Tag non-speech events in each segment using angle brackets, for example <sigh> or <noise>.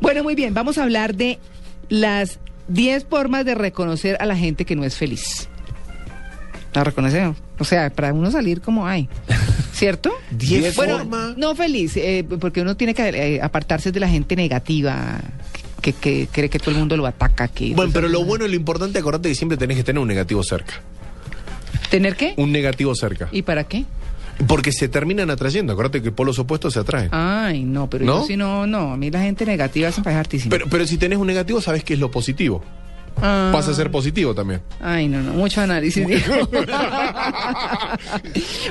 Bueno, muy bien, vamos a hablar de las 10 formas de reconocer a la gente que no es feliz. La reconocemos. O sea, para uno salir como hay. <laughs> ¿Cierto? Diez bueno, formas. no feliz, eh, porque uno tiene que eh, apartarse de la gente negativa, que, que cree que todo el mundo lo ataca. Que Bueno, pero lo bueno y lo importante, acordate que siempre tenés que tener un negativo cerca. ¿Tener qué? Un negativo cerca. ¿Y para qué? Porque se terminan atrayendo. Acordate que polos opuestos se atraen. Ay, no, pero ¿No? yo si no, no, a mí la gente negativa parece hartísima. Pero, pero si tenés un negativo, sabes qué es lo positivo. Ah. Pasa a ser positivo también. Ay, no, no, mucho análisis. dijo. <laughs>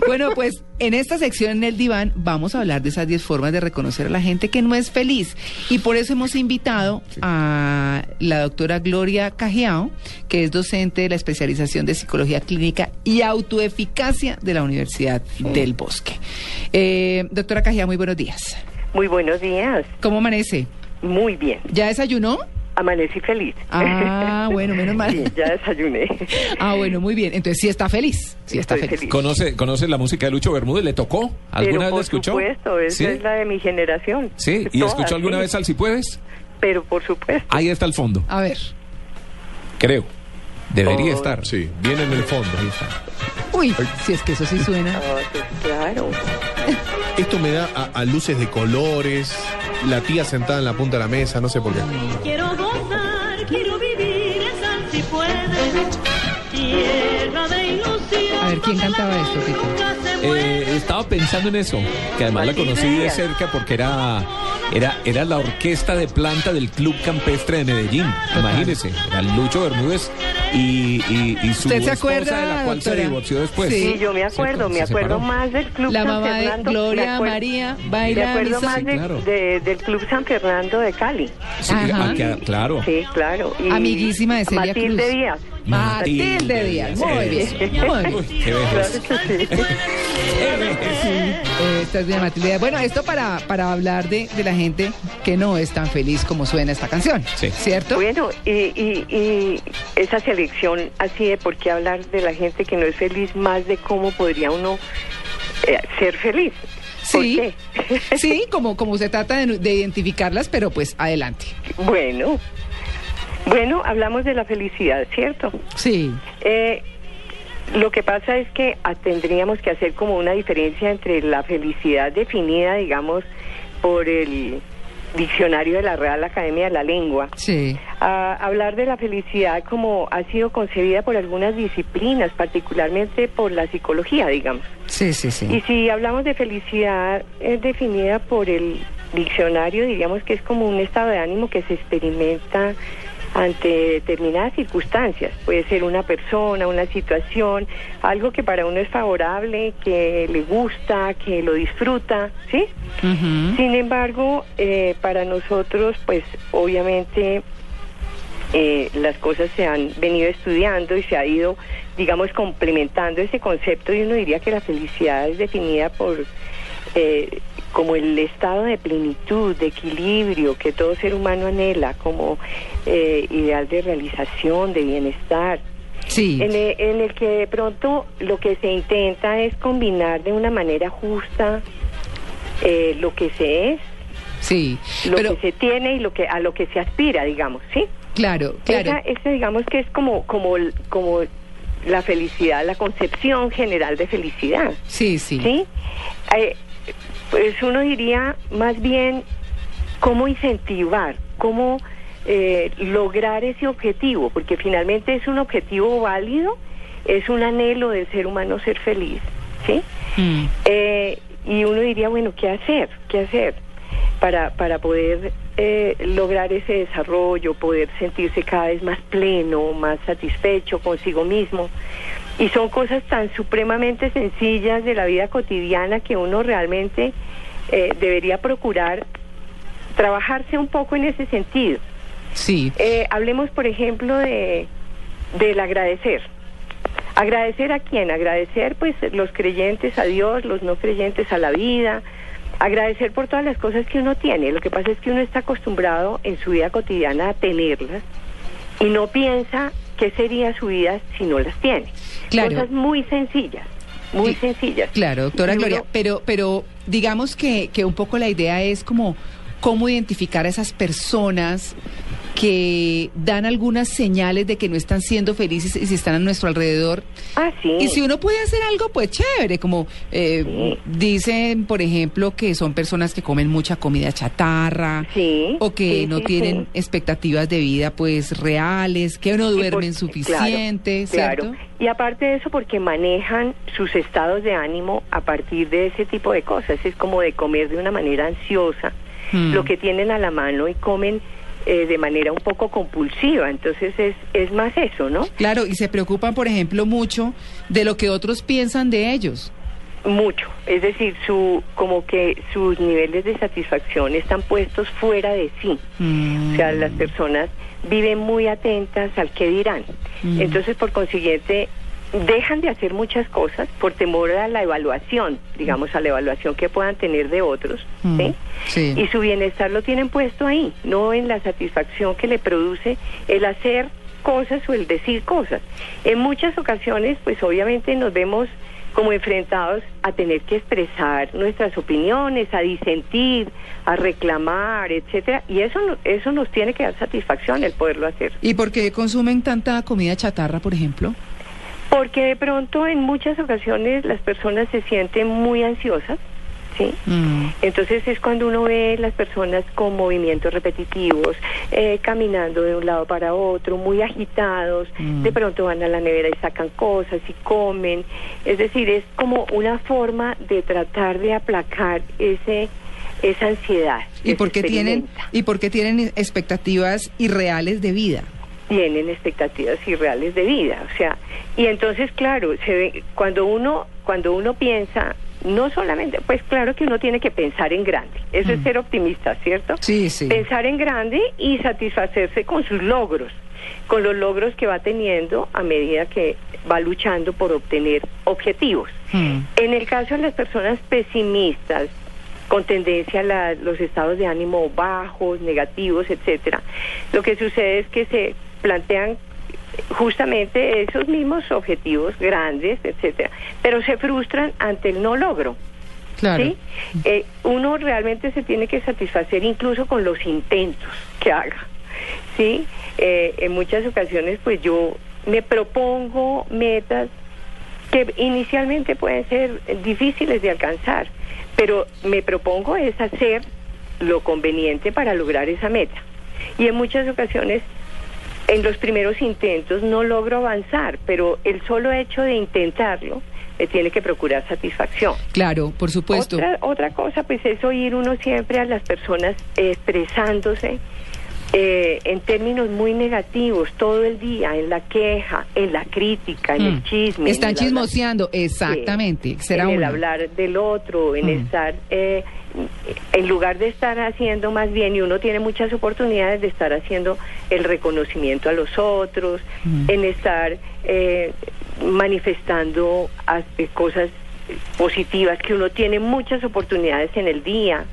bueno, pues en esta sección en el diván vamos a hablar de esas 10 formas de reconocer a la gente que no es feliz. Y por eso hemos invitado a la doctora Gloria Cajiao, que es docente de la especialización de psicología clínica y autoeficacia de la Universidad del Bosque. Eh, doctora Cajiao, muy buenos días. Muy buenos días. ¿Cómo amanece? Muy bien. ¿Ya desayunó? Amanecí feliz. Ah, bueno, menos mal. <laughs> Sí, ya desayuné. Ah, bueno, muy bien. Entonces sí está feliz. Sí está feliz. feliz. ¿Conoce, ¿Conoce la música de Lucho Bermúdez? ¿Le tocó? ¿Alguna Pero vez por la escuchó? supuesto, esa ¿Sí? es la de mi generación. ¿Sí? ¿Y Todas, escuchó alguna sí. vez al Si Puedes? Pero por supuesto. Ahí está el fondo, A ver. creo. Debería Oh. estar. Sí, viene en el fondo. Ahí está. Uy, si es que eso sí suena. Ah, pues, claro. Esto me da a, a luces de colores, la tía sentada en la punta de la mesa, no sé por qué. Quiero gozar, quiero vivir, esa si puede. Tierra de ilusión. A ver, ¿quién cantaba esto. Eh, estaba pensando en eso, que además la conocí de cerca porque era, era, era la orquesta de planta del Club Campestre de Medellín. Imagínese, era Lucho Bermúdez y, y, y su ¿Usted se esposa acuerda, de la cual doctora? se divorció después. Sí. Sí, yo me acuerdo, ¿Cierto? me acuerdo separó. más del Club La San mamá de Fernando. Gloria me acuerdo- María Me baila acuerdo misa. más Sí, de- claro. de- del Club San Fernando de Cali. Sí, Ajá. ah, que- claro. Sí, claro. Y Amiguísima de Celia Matilde Cruz. Díaz. Matilde Díaz. Muy bien. Muy bien. Uy, qué vejez. Claro que <laughs> sí. Eh, Esta es de Matilde Díaz. Bueno, esto para, para hablar de, de la gente que no es tan feliz como suena esta canción. Sí. ¿Cierto? Bueno, y, y, y esa selección así de por qué hablar de la gente que no es feliz, más de cómo podría uno eh, ser feliz. ¿Por Sí. qué? <laughs> Sí, como, como se trata de, de identificarlas, pero pues adelante. bueno, bueno, hablamos de la felicidad, ¿cierto? Sí. Eh, lo que pasa es que ah, tendríamos que hacer como una diferencia entre la felicidad definida, digamos, por el diccionario de la Real Academia de la Lengua, Sí. a hablar de la felicidad como ha sido concebida por algunas disciplinas, particularmente por la psicología, digamos. Sí, sí, Y sí. si hablamos de felicidad es definida por el diccionario, diríamos que es como un estado de ánimo que se experimenta ante determinadas circunstancias. Puede ser una persona, una situación, algo que para uno es favorable, que le gusta, que lo disfruta, ¿sí? Sin embargo, eh, para nosotros, pues obviamente eh, las cosas se han venido estudiando y se ha ido, digamos, complementando ese concepto y uno diría que la felicidad es definida por eh, como el estado de plenitud, de equilibrio que todo ser humano anhela, como eh, ideal de realización, de bienestar, Sí. en el, en el que de pronto lo que se intenta es combinar de una manera justa eh, lo que se es, Sí. lo Pero, que se tiene y lo que a lo que se aspira, digamos, ¿sí? claro, claro. Esa, esa, digamos que es como como como la felicidad, la concepción general de felicidad, Sí, sí. ¿sí? Eh, pues uno diría más bien cómo incentivar, cómo eh, lograr ese objetivo, porque finalmente es un objetivo válido, es un anhelo del ser humano ser feliz, ¿sí? Mm. Eh, y uno diría, bueno, ¿qué hacer? ¿Qué hacer para, para poder eh, lograr ese desarrollo, poder sentirse cada vez más pleno, más satisfecho consigo mismo? Y son cosas tan supremamente sencillas de la vida cotidiana que uno realmente eh, debería procurar trabajarse un poco en ese sentido. Sí. Eh, hablemos, por ejemplo, de del agradecer. ¿Agradecer a quién? Agradecer, pues, los creyentes a Dios, los no creyentes a la vida. Agradecer por todas las cosas que uno tiene. Lo que pasa es que uno está acostumbrado en su vida cotidiana a tenerlas y no piensa qué sería su vida si no las tiene. Claro. Cosas muy sencillas, muy sencillas. Claro, doctora Gloria, pero, pero digamos que, que un poco la idea es como cómo identificar a esas personas que dan algunas señales de que no están siendo felices y si están a nuestro alrededor. Ah, sí. Y si uno puede hacer algo, pues chévere, como eh, Sí. dicen, por ejemplo, que son personas que comen mucha comida chatarra Sí, o que sí, no tienen expectativas de vida pues reales, que no duermen por- suficiente, claro, ¿cierto? claro. Y aparte de eso, porque manejan sus estados de ánimo a partir de ese tipo de cosas. Es como de comer de una manera ansiosa, Hmm. lo que tienen a la mano y comen eh, de manera un poco compulsiva. Entonces es, es más eso, ¿no? Claro, y se preocupan, por ejemplo, mucho de lo que otros piensan de ellos. Mucho. Es decir, su como que sus niveles de satisfacción están puestos fuera de sí. Mm. O sea, las personas viven muy atentas al que dirán. Mm. Entonces, por consiguiente, dejan de hacer muchas cosas por temor a la evaluación, digamos, a la evaluación que puedan tener de otros. Mm. ¿sí? Sí. Y su bienestar lo tienen puesto ahí, no en la satisfacción que le produce el hacer cosas o el decir cosas. En muchas ocasiones, pues obviamente nos vemos como enfrentados a tener que expresar nuestras opiniones, a disentir, a reclamar, etcétera, y eso eso nos tiene que dar satisfacción el poderlo hacer. ¿Y por qué consumen tanta comida chatarra, por ejemplo? Porque de pronto en muchas ocasiones las personas se sienten muy ansiosas, ¿sí? Mm. Entonces es cuando uno ve las personas con movimientos repetitivos, eh, caminando de un lado para otro, muy agitados, Mm. de pronto van a la nevera y sacan cosas y comen. Es decir, es como una forma de tratar de aplacar ese esa ansiedad. ¿Y que por se qué tienen y por qué tienen expectativas irreales de vida? Tienen expectativas irreales de vida, o sea, y entonces claro, se ve cuando uno cuando uno piensa no solamente, pues claro que uno tiene que pensar en grande, eso es Mm. ser optimista, ¿cierto? Sí, sí. Pensar en grande y satisfacerse con sus logros, con los logros que va teniendo a medida que va luchando por obtener objetivos. Mm. En el caso de las personas pesimistas, con tendencia a la- los estados de ánimo bajos, negativos, etcétera, lo que sucede es que se plantean justamente esos mismos objetivos grandes, etcétera, pero se frustran ante el no logro. Claro. ¿sí? Eh, uno realmente se tiene que satisfacer incluso con los intentos que haga. ¿sí? Eh, en muchas ocasiones, pues yo me propongo metas que inicialmente pueden ser difíciles de alcanzar, pero me propongo es hacer lo conveniente para lograr esa meta. Y en muchas ocasiones, en los primeros intentos no logro avanzar, pero el solo hecho de intentarlo me tiene que procurar satisfacción. Claro, por supuesto. Otra, otra cosa, pues es oír uno siempre a las personas expresándose eh, en términos muy negativos todo el día, en la queja, en la crítica, en Mm. el chisme. en Están hablar- chismoseando, exactamente. Será en el hablar del otro, en Mm. estar, eh, en lugar de estar haciendo más bien, y uno tiene muchas oportunidades de estar haciendo el reconocimiento a los otros, Mm. en estar eh, manifestando eh, cosas positivas, que uno tiene muchas oportunidades en el día,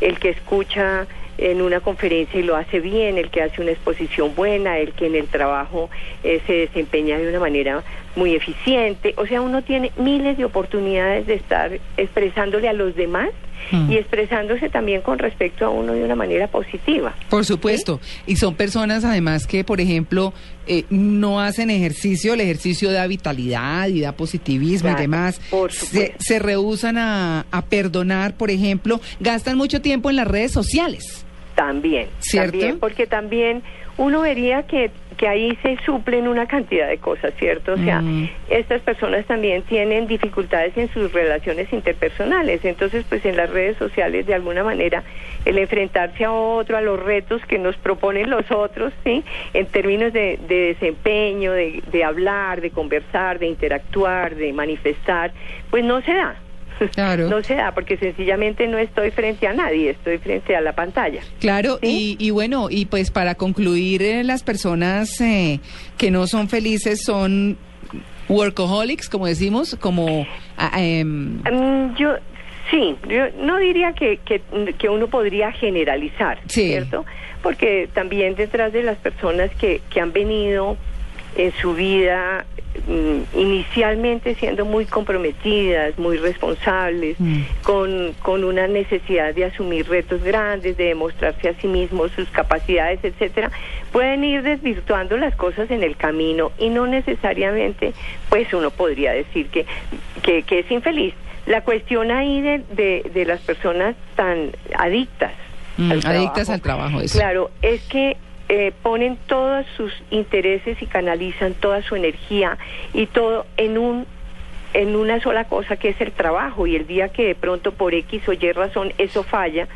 el que escucha en una conferencia y lo hace bien, el que hace una exposición buena, el que en el trabajo eh, se desempeña de una manera muy eficiente. O sea, uno tiene miles de oportunidades de estar expresándole a los demás Mm. y expresándose también con respecto a uno de una manera positiva. Por supuesto. Y son personas además que, por ejemplo, eh, no hacen ejercicio, el ejercicio da vitalidad y da positivismo Claro, y demás. por se, se rehusan a, a perdonar, por ejemplo, gastan mucho tiempo en las redes sociales. También, ¿Cierto? también, porque también uno vería que, que ahí se suplen una cantidad de cosas, ¿cierto? O sea, Mm. estas personas también tienen dificultades en sus relaciones interpersonales, entonces pues en las redes sociales de alguna manera el enfrentarse a otro, a los retos que nos proponen los otros, ¿sí? En términos de, de desempeño, de, de hablar, de conversar, de interactuar, de manifestar, pues no se da. Claro. <laughs> No se da porque sencillamente no estoy frente a nadie, estoy frente a la pantalla. Claro, ¿Sí? y, y bueno, y pues para concluir, eh, las personas eh, que no son felices son workaholics, como decimos, como... ah, em, Mm, yo sí, yo no diría que, que, que uno podría generalizar, Sí. ¿cierto? Porque también detrás de las personas que, que han venido en su vida mm, inicialmente siendo muy comprometidas, muy responsables, Mm. con, con una necesidad de asumir retos grandes, de demostrarse a sí mismos sus capacidades, etcétera, pueden ir desvirtuando las cosas en el camino y no necesariamente, pues uno podría decir que, que, que es infeliz. La cuestión ahí de, de, de las personas tan adictas Mm, al adictas trabajo, al trabajo, eso. Claro, es que eh, ponen todos sus intereses y canalizan toda su energía y todo en un en una sola cosa que es el trabajo y el día que de pronto por X o Y razón eso falla,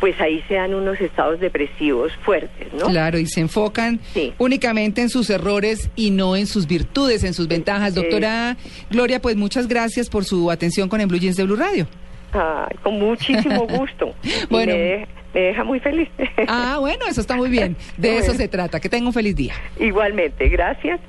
pues ahí se dan unos estados depresivos fuertes, ¿no? Claro, y se enfocan Sí. únicamente en sus errores y no en sus virtudes, en sus ventajas. Eh. Doctora Gloria, pues muchas gracias por su atención con el Blue Jeans de Blue Radio. Con muchísimo gusto. <laughs> Bueno. me, me deja muy feliz. Ah, bueno, eso está muy bien. <laughs> De eso se trata. Que tenga un feliz día. Igualmente, gracias.